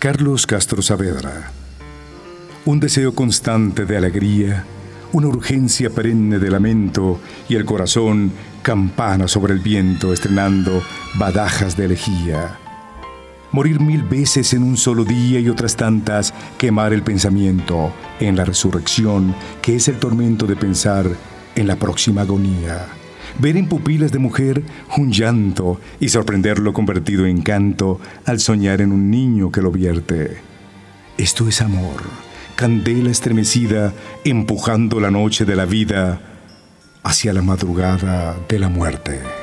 Carlos Castro Saavedra. Un deseo constante de alegría, una urgencia perenne de lamento y el corazón campana sobre el viento estrenando badajas de elegía. Morir mil veces en un solo día y otras tantas quemar el pensamiento en la resurrección que es el tormento de pensar en la próxima agonía ver en pupilas de mujer un llanto y sorprenderlo convertido en canto al soñar en un niño que lo vierte. Esto es amor, candela estremecida empujando la noche de la vida hacia la madrugada de la muerte.